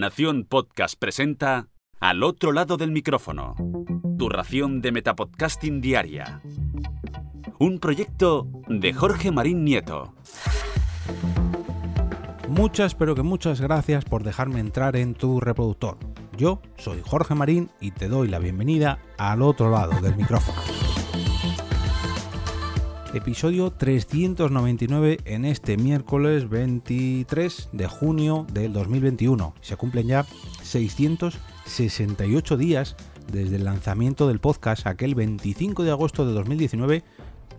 Nación Podcast presenta Al otro lado del micrófono. Tu ración de Metapodcasting Diaria. Un proyecto de Jorge Marín Nieto. Muchas, pero que muchas gracias por dejarme entrar en tu reproductor. Yo soy Jorge Marín y te doy la bienvenida al otro lado del micrófono. Episodio 399 en este miércoles 23 de junio del 2021. Se cumplen ya 668 días desde el lanzamiento del podcast aquel 25 de agosto de 2019,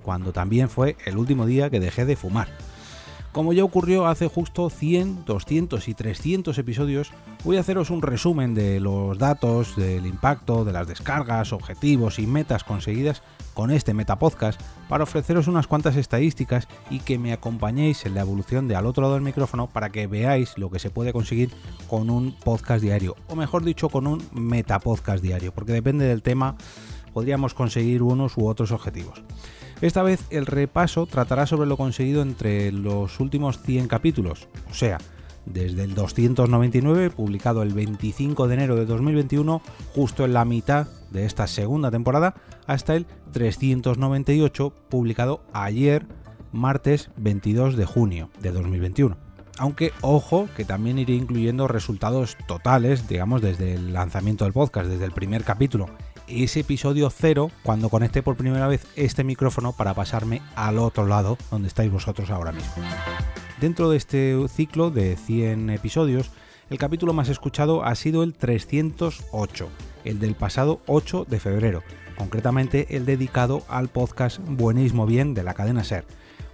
cuando también fue el último día que dejé de fumar. Como ya ocurrió hace justo 100, 200 y 300 episodios, voy a haceros un resumen de los datos, del impacto, de las descargas, objetivos y metas conseguidas con este Metapodcast para ofreceros unas cuantas estadísticas y que me acompañéis en la evolución de al otro lado del micrófono para que veáis lo que se puede conseguir con un podcast diario, o mejor dicho, con un Metapodcast diario, porque depende del tema podríamos conseguir unos u otros objetivos. Esta vez el repaso tratará sobre lo conseguido entre los últimos 100 capítulos, o sea, desde el 299, publicado el 25 de enero de 2021, justo en la mitad de esta segunda temporada, hasta el 398, publicado ayer, martes 22 de junio de 2021. Aunque ojo que también iré incluyendo resultados totales, digamos, desde el lanzamiento del podcast, desde el primer capítulo ese episodio cero cuando conecté por primera vez este micrófono para pasarme al otro lado donde estáis vosotros ahora mismo. Dentro de este ciclo de 100 episodios, el capítulo más escuchado ha sido el 308, el del pasado 8 de febrero, concretamente el dedicado al podcast Buenismo Bien de la cadena Ser,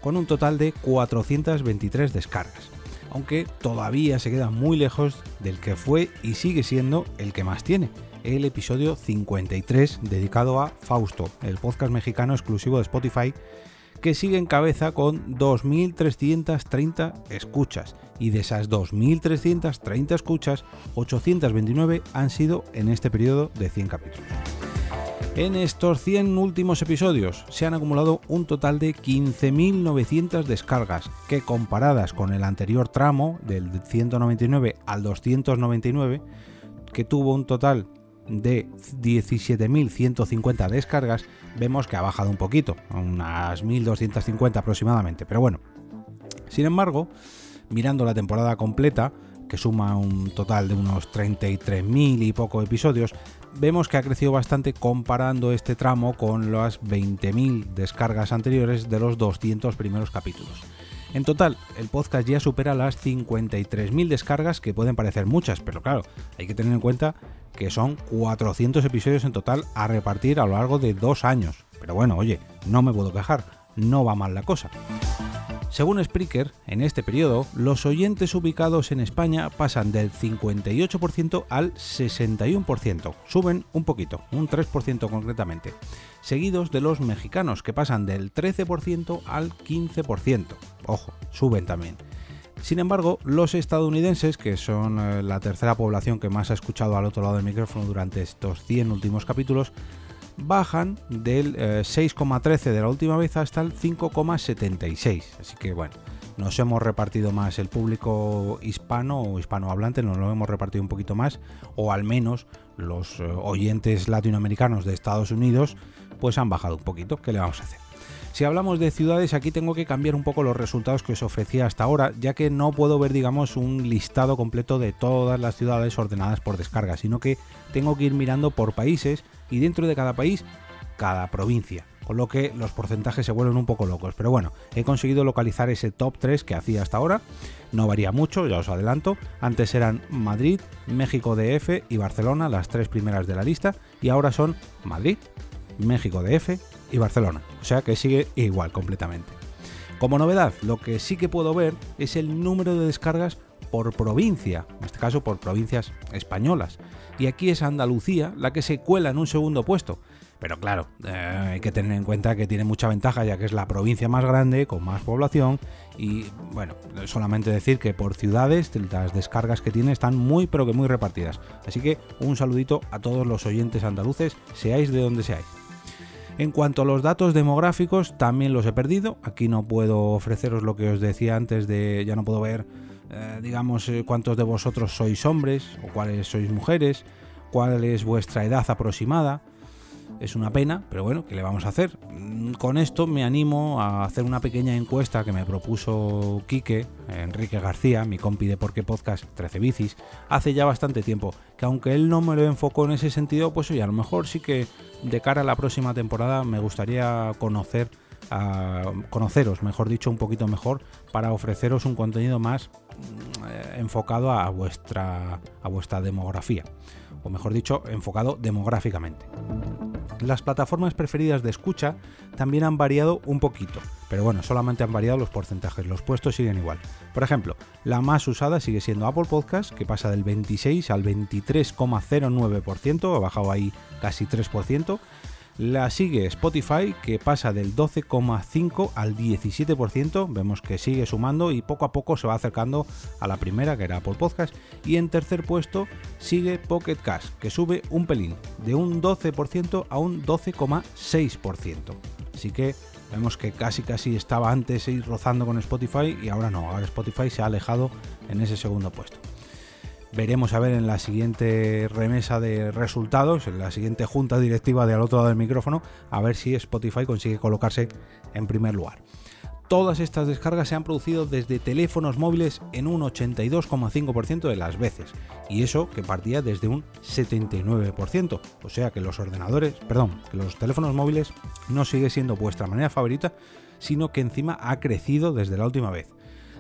con un total de 423 descargas, aunque todavía se queda muy lejos del que fue y sigue siendo el que más tiene, el episodio 53 dedicado a Fausto, el podcast mexicano exclusivo de Spotify que sigue en cabeza con 2.330 escuchas y de esas 2.330 escuchas, 829 han sido en este periodo de 100 capítulos. En estos 100 últimos episodios se han acumulado un total de 15.900 descargas, que comparadas con el anterior tramo del 199 al 299, que tuvo un total de 17.150 descargas, vemos que ha bajado un poquito, unas 1.250 aproximadamente. Pero bueno, sin embargo, mirando la temporada completa, que suma un total de unos 33.000 y poco episodios, vemos que ha crecido bastante comparando este tramo con las 20.000 descargas anteriores de los 200 primeros capítulos. En total, el podcast ya supera las 53.000 descargas, que pueden parecer muchas, pero claro, hay que tener en cuenta que son 400 episodios en total a repartir a lo largo de dos años. Pero bueno, oye, no me puedo quejar, no va mal la cosa. Según Spreaker, en este periodo, los oyentes ubicados en España pasan del 58% al 61%, suben un poquito, un 3% concretamente, seguidos de los mexicanos que pasan del 13% al 15%, ojo, suben también. Sin embargo, los estadounidenses, que son eh, la tercera población que más ha escuchado al otro lado del micrófono durante estos 100 últimos capítulos, bajan del 6,13 eh, de la última vez hasta el 5,76. Así que bueno, nos hemos repartido más el público hispano o hispanohablante, nos lo hemos repartido un poquito más, o al menos los eh, oyentes latinoamericanos de Estados Unidos, pues han bajado un poquito. ¿Qué le vamos a hacer? Si hablamos de ciudades, aquí tengo que cambiar un poco los resultados que os ofrecía hasta ahora, ya que no puedo ver, digamos, un listado completo de todas las ciudades ordenadas por descarga, sino que tengo que ir mirando por países y dentro de cada país, cada provincia. Con lo que los porcentajes se vuelven un poco locos. Pero bueno, he conseguido localizar ese top 3 que hacía hasta ahora. No varía mucho, ya os adelanto. Antes eran Madrid, México DF y Barcelona, las tres primeras de la lista. Y ahora son Madrid, México DF y Barcelona. O sea que sigue igual completamente. Como novedad, lo que sí que puedo ver es el número de descargas por provincia, en este caso por provincias españolas. Y aquí es Andalucía la que se cuela en un segundo puesto. Pero claro, eh, hay que tener en cuenta que tiene mucha ventaja ya que es la provincia más grande, con más población y bueno, solamente decir que por ciudades las descargas que tiene están muy pero que muy repartidas. Así que un saludito a todos los oyentes andaluces, seáis de donde seáis. En cuanto a los datos demográficos, también los he perdido. Aquí no puedo ofreceros lo que os decía antes de ya no puedo ver eh, digamos, eh, cuántos de vosotros sois hombres o cuáles sois mujeres, cuál es vuestra edad aproximada. Es una pena, pero bueno, ¿qué le vamos a hacer? Mm, con esto me animo a hacer una pequeña encuesta que me propuso Quique, Enrique García, mi compi de Porque Podcast 13 Bicis, hace ya bastante tiempo, que aunque él no me lo enfocó en ese sentido, pues oye, a lo mejor sí que de cara a la próxima temporada me gustaría conocer a conoceros, mejor dicho, un poquito mejor para ofreceros un contenido más enfocado a vuestra, a vuestra demografía, o mejor dicho, enfocado demográficamente. Las plataformas preferidas de escucha también han variado un poquito, pero bueno, solamente han variado los porcentajes, los puestos siguen igual. Por ejemplo, la más usada sigue siendo Apple Podcast, que pasa del 26 al 23,09%, ha bajado ahí casi 3%. La sigue Spotify, que pasa del 12,5 al 17%. Vemos que sigue sumando y poco a poco se va acercando a la primera, que era Apple Podcast. Y en tercer puesto sigue Pocket Cash, que sube un pelín, de un 12% a un 12,6%. Así que vemos que casi casi estaba antes ir rozando con Spotify y ahora no, ahora Spotify se ha alejado en ese segundo puesto. Veremos a ver en la siguiente remesa de resultados, en la siguiente junta directiva de al otro lado del micrófono, a ver si Spotify consigue colocarse en primer lugar. Todas estas descargas se han producido desde teléfonos móviles en un 82,5% de las veces, y eso que partía desde un 79%, o sea que los ordenadores, perdón, que los teléfonos móviles no sigue siendo vuestra manera favorita, sino que encima ha crecido desde la última vez.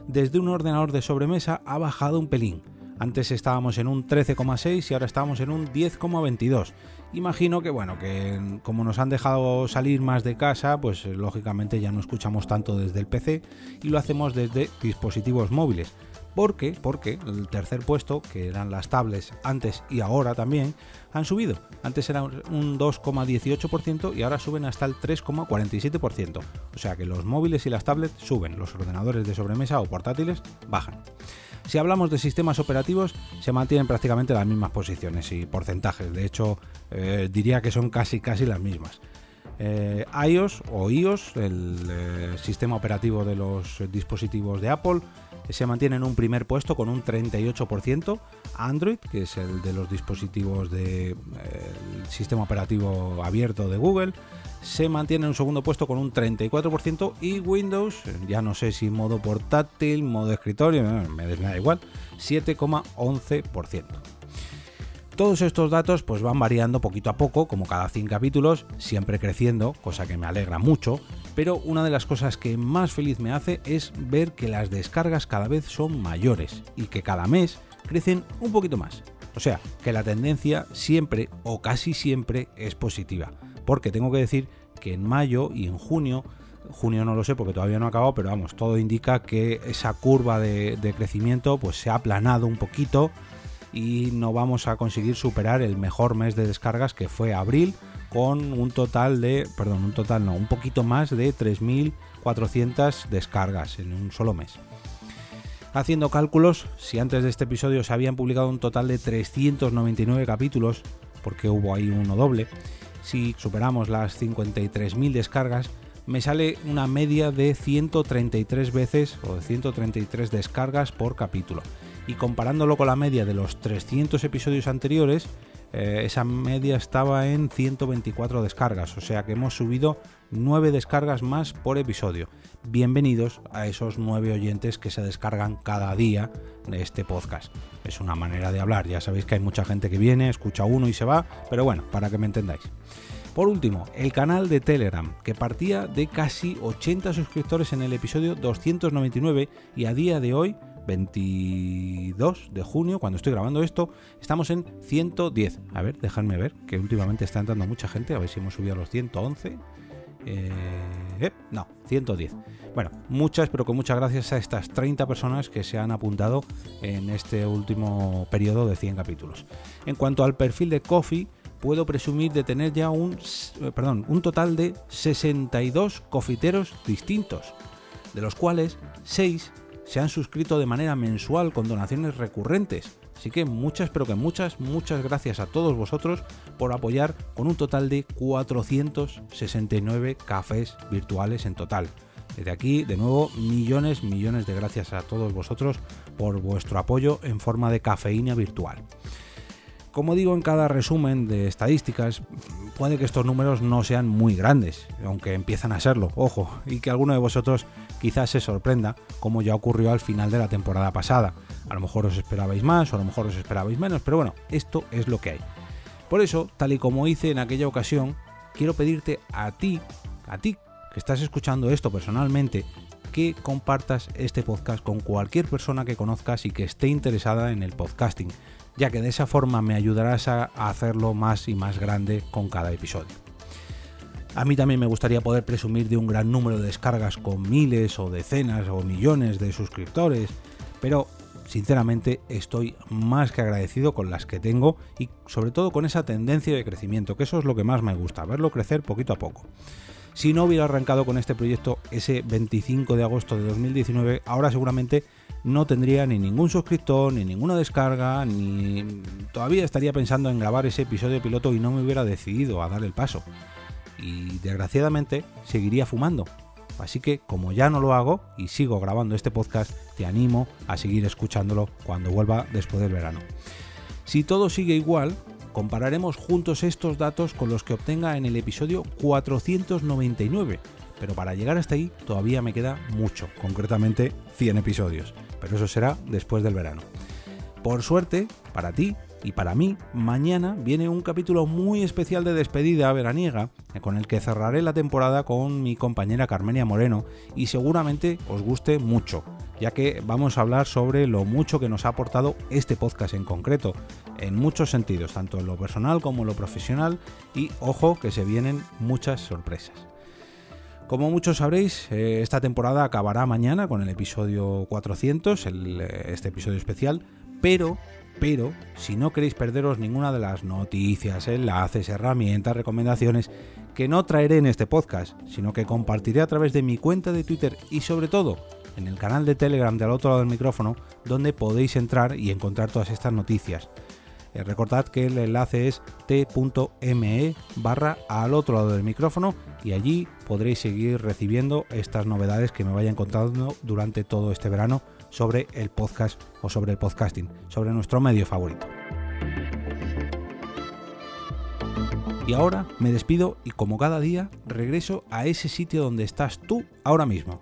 Desde un ordenador de sobremesa ha bajado un pelín, antes estábamos en un 13,6 y ahora estamos en un 10,22. Imagino que bueno, que como nos han dejado salir más de casa, pues eh, lógicamente ya no escuchamos tanto desde el PC y lo hacemos desde dispositivos móviles. ¿Por qué? Porque el tercer puesto, que eran las tablets antes y ahora también, han subido. Antes era un 2,18% y ahora suben hasta el 3,47%. O sea que los móviles y las tablets suben, los ordenadores de sobremesa o portátiles bajan. Si hablamos de sistemas operativos, se mantienen prácticamente las mismas posiciones y porcentajes. De hecho, eh, diría que son casi casi las mismas. Eh, iOS o iOS, el eh, sistema operativo de los dispositivos de Apple, se mantiene en un primer puesto con un 38%. Android, que es el de los dispositivos del sistema operativo abierto de Google, se mantiene en un segundo puesto con un 34% y Windows, ya no sé si modo portátil, modo escritorio, me da igual, 7,11%. Todos estos datos pues van variando poquito a poco, como cada 100 capítulos, siempre creciendo, cosa que me alegra mucho, pero una de las cosas que más feliz me hace es ver que las descargas cada vez son mayores y que cada mes crecen un poquito más. O sea, que la tendencia siempre o casi siempre es positiva porque tengo que decir que en mayo y en junio, junio no lo sé porque todavía no ha acabado, pero vamos, todo indica que esa curva de, crecimiento pues se ha aplanado un poquito y no vamos a conseguir superar el mejor mes de descargas que fue abril con un total de, perdón, un total no, un poquito más de 3.400 descargas en un solo mes. Haciendo cálculos, si antes de este episodio se habían publicado un total de 399 capítulos, porque hubo ahí uno doble, si superamos las 53.000 descargas, me sale una media de 133 veces o de 133 descargas por capítulo. Y comparándolo con la media de los 300 episodios anteriores, eh, esa media estaba en 124 descargas, o sea que hemos subido 9 descargas más por episodio. Bienvenidos a esos 9 oyentes que se descargan cada día de este podcast. Es una manera de hablar, ya sabéis que hay mucha gente que viene, escucha uno y se va, pero bueno, para que me entendáis. Por último, el canal de Telegram, que partía de casi 80 suscriptores en el episodio 299 y a día de hoy 22 de junio, cuando estoy grabando esto, estamos en 110. A ver, dejadme ver, que últimamente está entrando mucha gente, a ver si hemos subido a los 111. Eh, eh, no, 110. Bueno, muchas, pero con muchas gracias a estas 30 personas que se han apuntado en este último periodo de 100 capítulos. En cuanto al perfil de Coffee, puedo presumir de tener ya un, eh, perdón, un total de 62 cofiteros distintos, de los cuales 6 se han suscrito de manera mensual con donaciones recurrentes. Así que muchas, pero que muchas, muchas gracias a todos vosotros por apoyar con un total de 469 cafés virtuales en total. Desde aquí, de nuevo, millones, millones de gracias a todos vosotros por vuestro apoyo en forma de cafeína virtual. Como digo en cada resumen de estadísticas, puede que estos números no sean muy grandes, aunque empiezan a serlo, ojo, y que alguno de vosotros quizás se sorprenda, como ya ocurrió al final de la temporada pasada. A lo mejor os esperabais más o a lo mejor os esperabais menos, pero bueno, esto es lo que hay. Por eso, tal y como hice en aquella ocasión, quiero pedirte a ti, a ti que estás escuchando esto personalmente, que compartas este podcast con cualquier persona que conozcas y que esté interesada en el podcasting, ya que de esa forma me ayudarás a hacerlo más y más grande con cada episodio. A mí también me gustaría poder presumir de un gran número de descargas con miles o decenas o millones de suscriptores, pero sinceramente estoy más que agradecido con las que tengo y sobre todo con esa tendencia de crecimiento, que eso es lo que más me gusta, verlo crecer poquito a poco. Si no hubiera arrancado con este proyecto ese 25 de agosto de 2019, ahora seguramente no tendría ni ningún suscriptor, ni ninguna descarga, ni todavía estaría pensando en grabar ese episodio piloto y no me hubiera decidido a dar el paso. Y desgraciadamente seguiría fumando. Así que como ya no lo hago y sigo grabando este podcast, te animo a seguir escuchándolo cuando vuelva después del verano. Si todo sigue igual, Compararemos juntos estos datos con los que obtenga en el episodio 499, pero para llegar hasta ahí todavía me queda mucho, concretamente 100 episodios, pero eso será después del verano. Por suerte, para ti, y para mí, mañana viene un capítulo muy especial de despedida veraniega, con el que cerraré la temporada con mi compañera Carmenia Moreno, y seguramente os guste mucho, ya que vamos a hablar sobre lo mucho que nos ha aportado este podcast en concreto, en muchos sentidos, tanto en lo personal como en lo profesional, y ojo que se vienen muchas sorpresas. Como muchos sabréis, eh, esta temporada acabará mañana con el episodio 400, eh, este episodio especial, pero pero si no queréis perderos ninguna de las noticias, enlaces, herramientas, recomendaciones que no traeré en este podcast, sino que compartiré a través de mi cuenta de Twitter y sobre todo en el canal de Telegram de al otro lado del micrófono, donde podéis entrar y encontrar todas estas noticias. Eh, recordad que el enlace es t.me barra al otro lado del micrófono y allí podréis seguir recibiendo estas novedades que me vaya encontrando durante todo este verano sobre el podcast o sobre el podcasting, sobre nuestro medio favorito. Y ahora me despido y como cada día regreso a ese sitio donde estás tú ahora mismo,